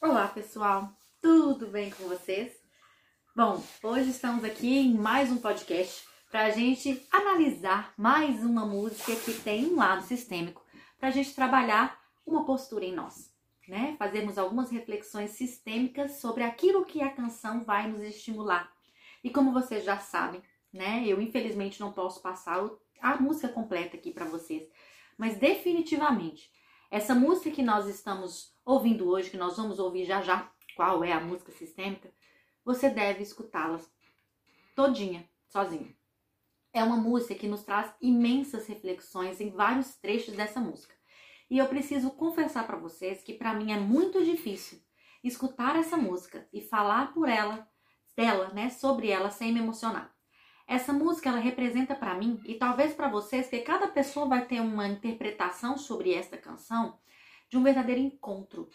Olá pessoal, tudo bem com vocês? Bom, hoje estamos aqui em mais um podcast para a gente analisar mais uma música que tem um lado sistêmico, para a gente trabalhar uma postura em nós, né? Fazermos algumas reflexões sistêmicas sobre aquilo que a canção vai nos estimular. E como vocês já sabem, né? Eu infelizmente não posso passar a música completa aqui para vocês, mas definitivamente essa música que nós estamos ouvindo hoje, que nós vamos ouvir já já, qual é a música sistêmica, você deve escutá-la todinha, sozinho. É uma música que nos traz imensas reflexões em vários trechos dessa música. E eu preciso confessar para vocês que para mim é muito difícil escutar essa música e falar por ela, dela, né, sobre ela sem me emocionar. Essa música ela representa para mim e talvez para vocês que cada pessoa vai ter uma interpretação sobre esta canção de um verdadeiro encontro.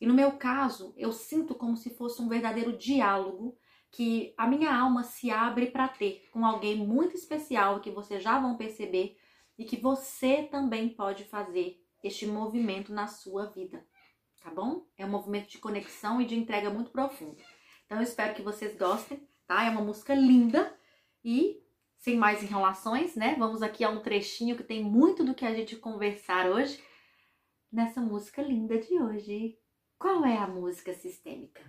E no meu caso, eu sinto como se fosse um verdadeiro diálogo que a minha alma se abre para ter com alguém muito especial que vocês já vão perceber e que você também pode fazer este movimento na sua vida, tá bom? É um movimento de conexão e de entrega muito profundo. Então eu espero que vocês gostem, tá? É uma música linda e, sem mais enrolações, né? Vamos aqui a um trechinho que tem muito do que a gente conversar hoje nessa música linda de hoje. Qual é a música sistêmica?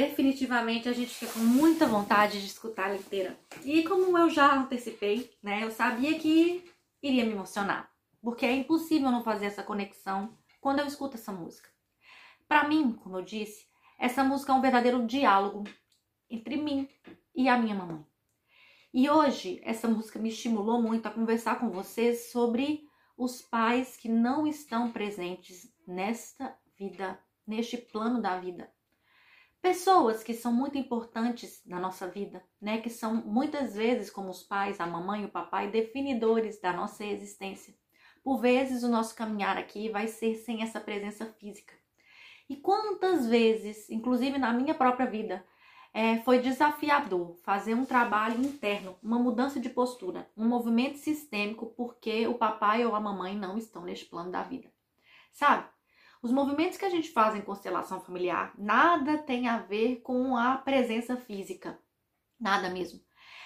Definitivamente a gente fica com muita vontade de escutar ela inteira. E como eu já antecipei, né, eu sabia que iria me emocionar, porque é impossível não fazer essa conexão quando eu escuto essa música. Para mim, como eu disse, essa música é um verdadeiro diálogo entre mim e a minha mamãe. E hoje essa música me estimulou muito a conversar com vocês sobre os pais que não estão presentes nesta vida, neste plano da vida pessoas que são muito importantes na nossa vida, né? Que são muitas vezes, como os pais, a mamãe e o papai, definidores da nossa existência. Por vezes, o nosso caminhar aqui vai ser sem essa presença física. E quantas vezes, inclusive na minha própria vida, é, foi desafiador fazer um trabalho interno, uma mudança de postura, um movimento sistêmico, porque o papai ou a mamãe não estão neste plano da vida. Sabe? Os movimentos que a gente faz em constelação familiar nada tem a ver com a presença física. Nada mesmo.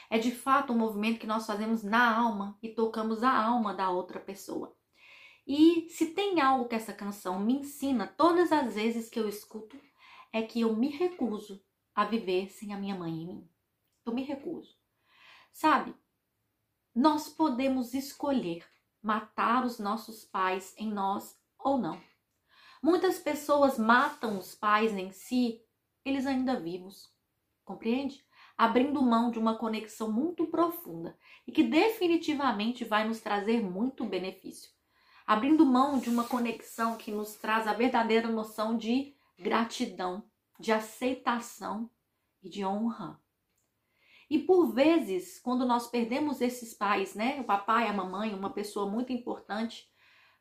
É de fato um movimento que nós fazemos na alma e tocamos a alma da outra pessoa. E se tem algo que essa canção me ensina todas as vezes que eu escuto, é que eu me recuso a viver sem a minha mãe em mim. Eu me recuso. Sabe? Nós podemos escolher matar os nossos pais em nós ou não. Muitas pessoas matam os pais em si, eles ainda vivos. Compreende? abrindo mão de uma conexão muito profunda e que definitivamente vai nos trazer muito benefício. Abrindo mão de uma conexão que nos traz a verdadeira noção de gratidão, de aceitação e de honra. E por vezes, quando nós perdemos esses pais, né, o papai, a mamãe, uma pessoa muito importante,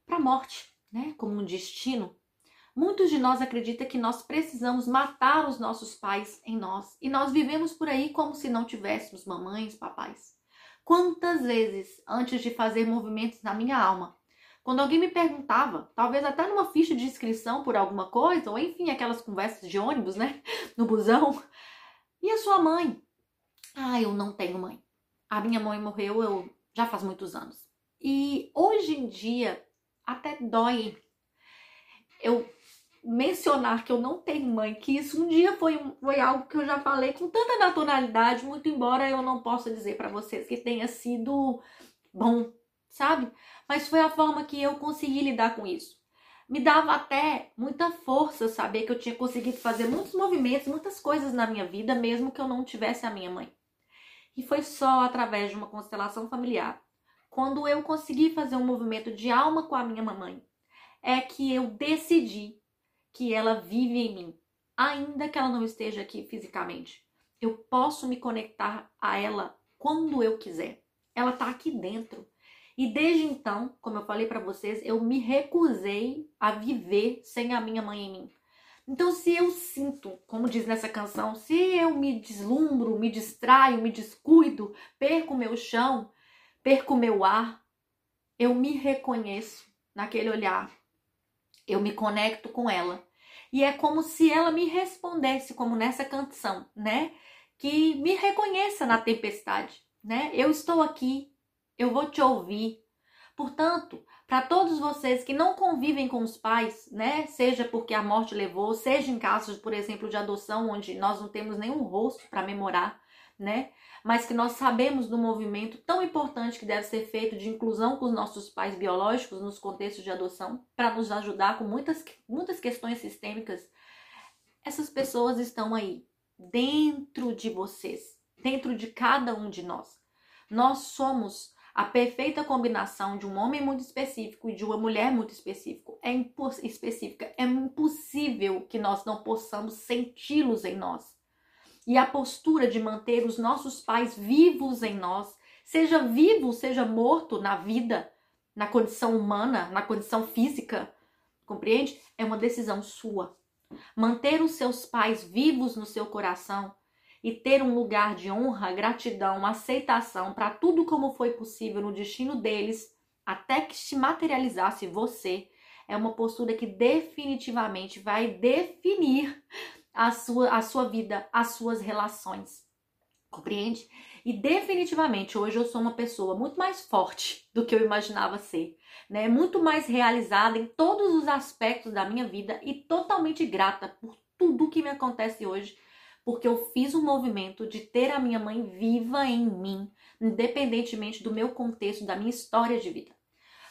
para a morte, né, como um destino, Muitos de nós acreditam que nós precisamos matar os nossos pais em nós e nós vivemos por aí como se não tivéssemos mamães, papais. Quantas vezes, antes de fazer movimentos na minha alma, quando alguém me perguntava, talvez até numa ficha de inscrição por alguma coisa, ou enfim, aquelas conversas de ônibus, né, no busão, e a sua mãe? Ah, eu não tenho mãe. A minha mãe morreu eu já faz muitos anos. E hoje em dia até dói eu mencionar que eu não tenho mãe, que isso um dia foi, foi algo que eu já falei com tanta naturalidade, muito embora eu não possa dizer para vocês que tenha sido bom, sabe? Mas foi a forma que eu consegui lidar com isso. Me dava até muita força saber que eu tinha conseguido fazer muitos movimentos, muitas coisas na minha vida, mesmo que eu não tivesse a minha mãe. E foi só através de uma constelação familiar, quando eu consegui fazer um movimento de alma com a minha mamãe, é que eu decidi que ela vive em mim, ainda que ela não esteja aqui fisicamente. Eu posso me conectar a ela quando eu quiser. Ela está aqui dentro. E desde então, como eu falei para vocês, eu me recusei a viver sem a minha mãe em mim. Então, se eu sinto, como diz nessa canção, se eu me deslumbro, me distraio, me descuido, perco meu chão, perco meu ar, eu me reconheço naquele olhar. Eu me conecto com ela e é como se ela me respondesse, como nessa canção, né? Que me reconheça na tempestade, né? Eu estou aqui, eu vou te ouvir. Portanto, para todos vocês que não convivem com os pais, né? Seja porque a morte levou, seja em casos, por exemplo, de adoção, onde nós não temos nenhum rosto para memorar, né? Mas que nós sabemos do movimento tão importante que deve ser feito de inclusão com os nossos pais biológicos nos contextos de adoção, para nos ajudar com muitas, muitas questões sistêmicas. Essas pessoas estão aí, dentro de vocês, dentro de cada um de nós. Nós somos a perfeita combinação de um homem muito específico e de uma mulher muito específico. É específica. É impossível que nós não possamos senti-los em nós e a postura de manter os nossos pais vivos em nós, seja vivo, seja morto na vida, na condição humana, na condição física, compreende? É uma decisão sua. Manter os seus pais vivos no seu coração e ter um lugar de honra, gratidão, aceitação para tudo como foi possível no destino deles, até que se materializasse você, é uma postura que definitivamente vai definir a sua, a sua vida, as suas relações. Compreende? E definitivamente hoje eu sou uma pessoa muito mais forte do que eu imaginava ser, né? Muito mais realizada em todos os aspectos da minha vida e totalmente grata por tudo que me acontece hoje, porque eu fiz um movimento de ter a minha mãe viva em mim, independentemente do meu contexto, da minha história de vida.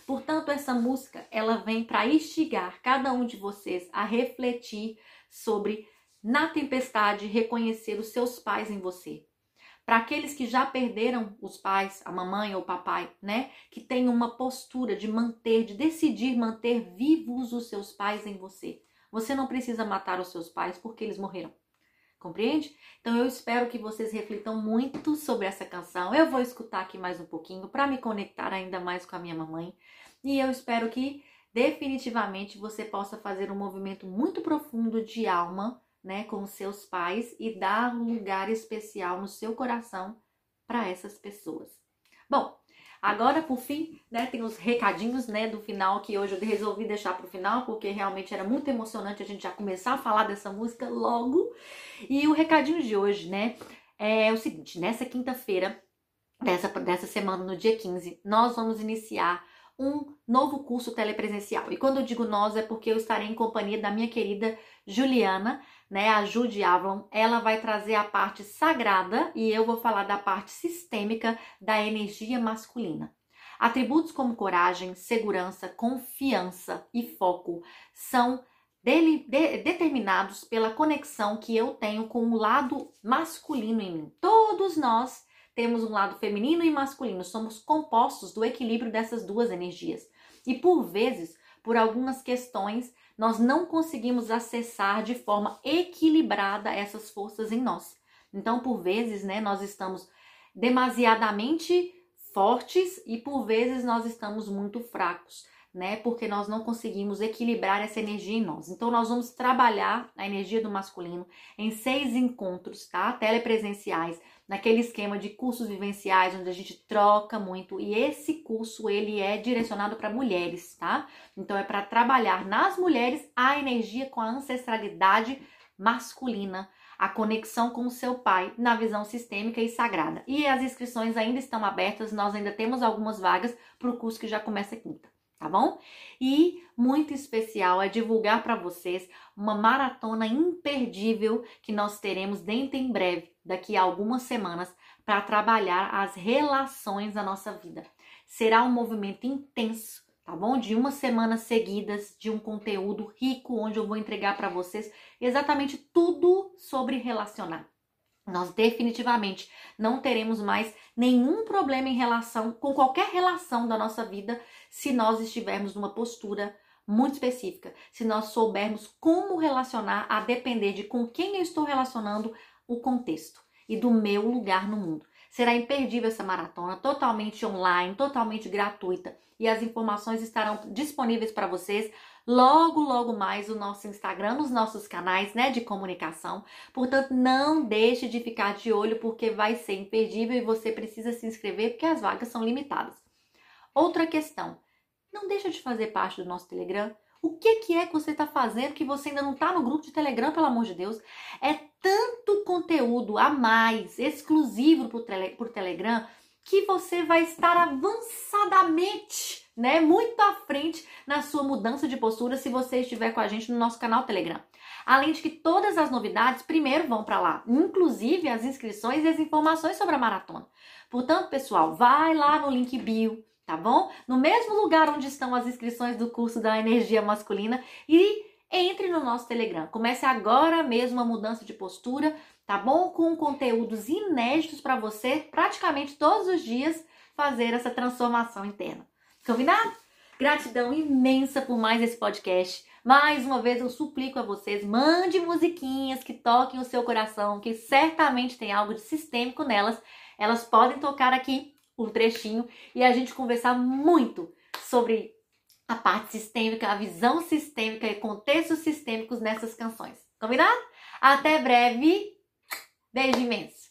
Portanto, essa música, ela vem para instigar cada um de vocês a refletir sobre na tempestade, reconhecer os seus pais em você. Para aqueles que já perderam os pais, a mamãe ou o papai, né? Que tem uma postura de manter, de decidir manter vivos os seus pais em você. Você não precisa matar os seus pais porque eles morreram. Compreende? Então eu espero que vocês reflitam muito sobre essa canção. Eu vou escutar aqui mais um pouquinho para me conectar ainda mais com a minha mamãe. E eu espero que definitivamente você possa fazer um movimento muito profundo de alma né, com seus pais e dar um lugar especial no seu coração para essas pessoas. Bom, agora por fim, né, tem os recadinhos, né, do final que hoje eu resolvi deixar para o final porque realmente era muito emocionante a gente já começar a falar dessa música logo. E o recadinho de hoje, né, é o seguinte: nessa quinta-feira dessa dessa semana, no dia 15, nós vamos iniciar um novo curso telepresencial. E quando eu digo nós é porque eu estarei em companhia da minha querida Juliana, né, a Judy Avalon, ela vai trazer a parte sagrada e eu vou falar da parte sistêmica da energia masculina. Atributos como coragem, segurança, confiança e foco são dele, de, determinados pela conexão que eu tenho com o lado masculino em mim. Todos nós temos um lado feminino e masculino, somos compostos do equilíbrio dessas duas energias. E por vezes, por algumas questões, nós não conseguimos acessar de forma equilibrada essas forças em nós. Então, por vezes, né, nós estamos demasiadamente fortes e por vezes nós estamos muito fracos né? Porque nós não conseguimos equilibrar essa energia em nós. Então, nós vamos trabalhar a energia do masculino em seis encontros, tá? Telepresenciais, naquele esquema de cursos vivenciais, onde a gente troca muito. E esse curso, ele é direcionado para mulheres, tá? Então, é para trabalhar nas mulheres a energia com a ancestralidade masculina, a conexão com o seu pai na visão sistêmica e sagrada. E as inscrições ainda estão abertas, nós ainda temos algumas vagas para o curso que já começa quinta tá bom? E muito especial é divulgar para vocês uma maratona imperdível que nós teremos dentro em breve, daqui a algumas semanas, para trabalhar as relações da nossa vida. Será um movimento intenso, tá bom? De uma semana seguidas de um conteúdo rico onde eu vou entregar para vocês exatamente tudo sobre relacionar nós definitivamente não teremos mais nenhum problema em relação com qualquer relação da nossa vida se nós estivermos numa postura muito específica, se nós soubermos como relacionar a depender de com quem eu estou relacionando o contexto e do meu lugar no mundo. Será imperdível essa maratona, totalmente online, totalmente gratuita e as informações estarão disponíveis para vocês logo, logo mais o nosso Instagram, nos nossos canais né, de comunicação. Portanto, não deixe de ficar de olho porque vai ser imperdível e você precisa se inscrever porque as vagas são limitadas. Outra questão, não deixa de fazer parte do nosso Telegram. O que, que é que você está fazendo que você ainda não está no grupo de Telegram, pelo amor de Deus? É tanto conteúdo a mais, exclusivo tele, por Telegram, que você vai estar avançadamente né, muito à frente na sua mudança de postura se você estiver com a gente no nosso canal Telegram. Além de que todas as novidades primeiro vão para lá, inclusive as inscrições e as informações sobre a maratona. Portanto, pessoal, vai lá no link bio, tá bom? No mesmo lugar onde estão as inscrições do curso da energia masculina e entre no nosso Telegram. Comece agora mesmo a mudança de postura, tá bom? Com conteúdos inéditos para você, praticamente todos os dias, fazer essa transformação interna. Combinado? Gratidão imensa por mais esse podcast. Mais uma vez eu suplico a vocês, mande musiquinhas que toquem o seu coração, que certamente tem algo de sistêmico nelas. Elas podem tocar aqui um trechinho e a gente conversar muito sobre a parte sistêmica, a visão sistêmica e contextos sistêmicos nessas canções. Combinado? Até breve. Beijo imenso.